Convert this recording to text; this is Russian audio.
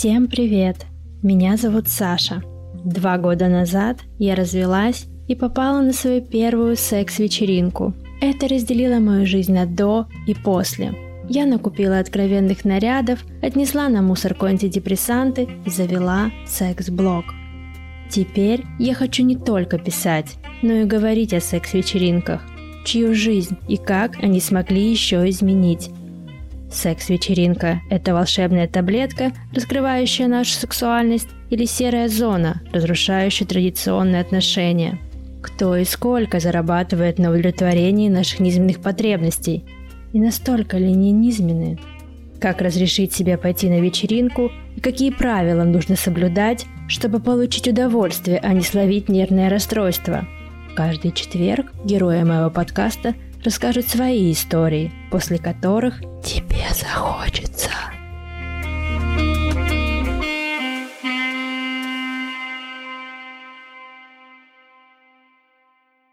Всем привет! Меня зовут Саша. Два года назад я развелась и попала на свою первую секс-вечеринку. Это разделило мою жизнь на до и после. Я накупила откровенных нарядов, отнесла на мусорку антидепрессанты и завела секс-блог. Теперь я хочу не только писать, но и говорить о секс-вечеринках, чью жизнь и как они смогли еще изменить. Секс-вечеринка – это волшебная таблетка, раскрывающая нашу сексуальность, или серая зона, разрушающая традиционные отношения. Кто и сколько зарабатывает на удовлетворении наших низменных потребностей? И настолько ли они низменны? Как разрешить себе пойти на вечеринку и какие правила нужно соблюдать, чтобы получить удовольствие, а не словить нервное расстройство? Каждый четверг герои моего подкаста расскажут свои истории, после которых тебе захочется.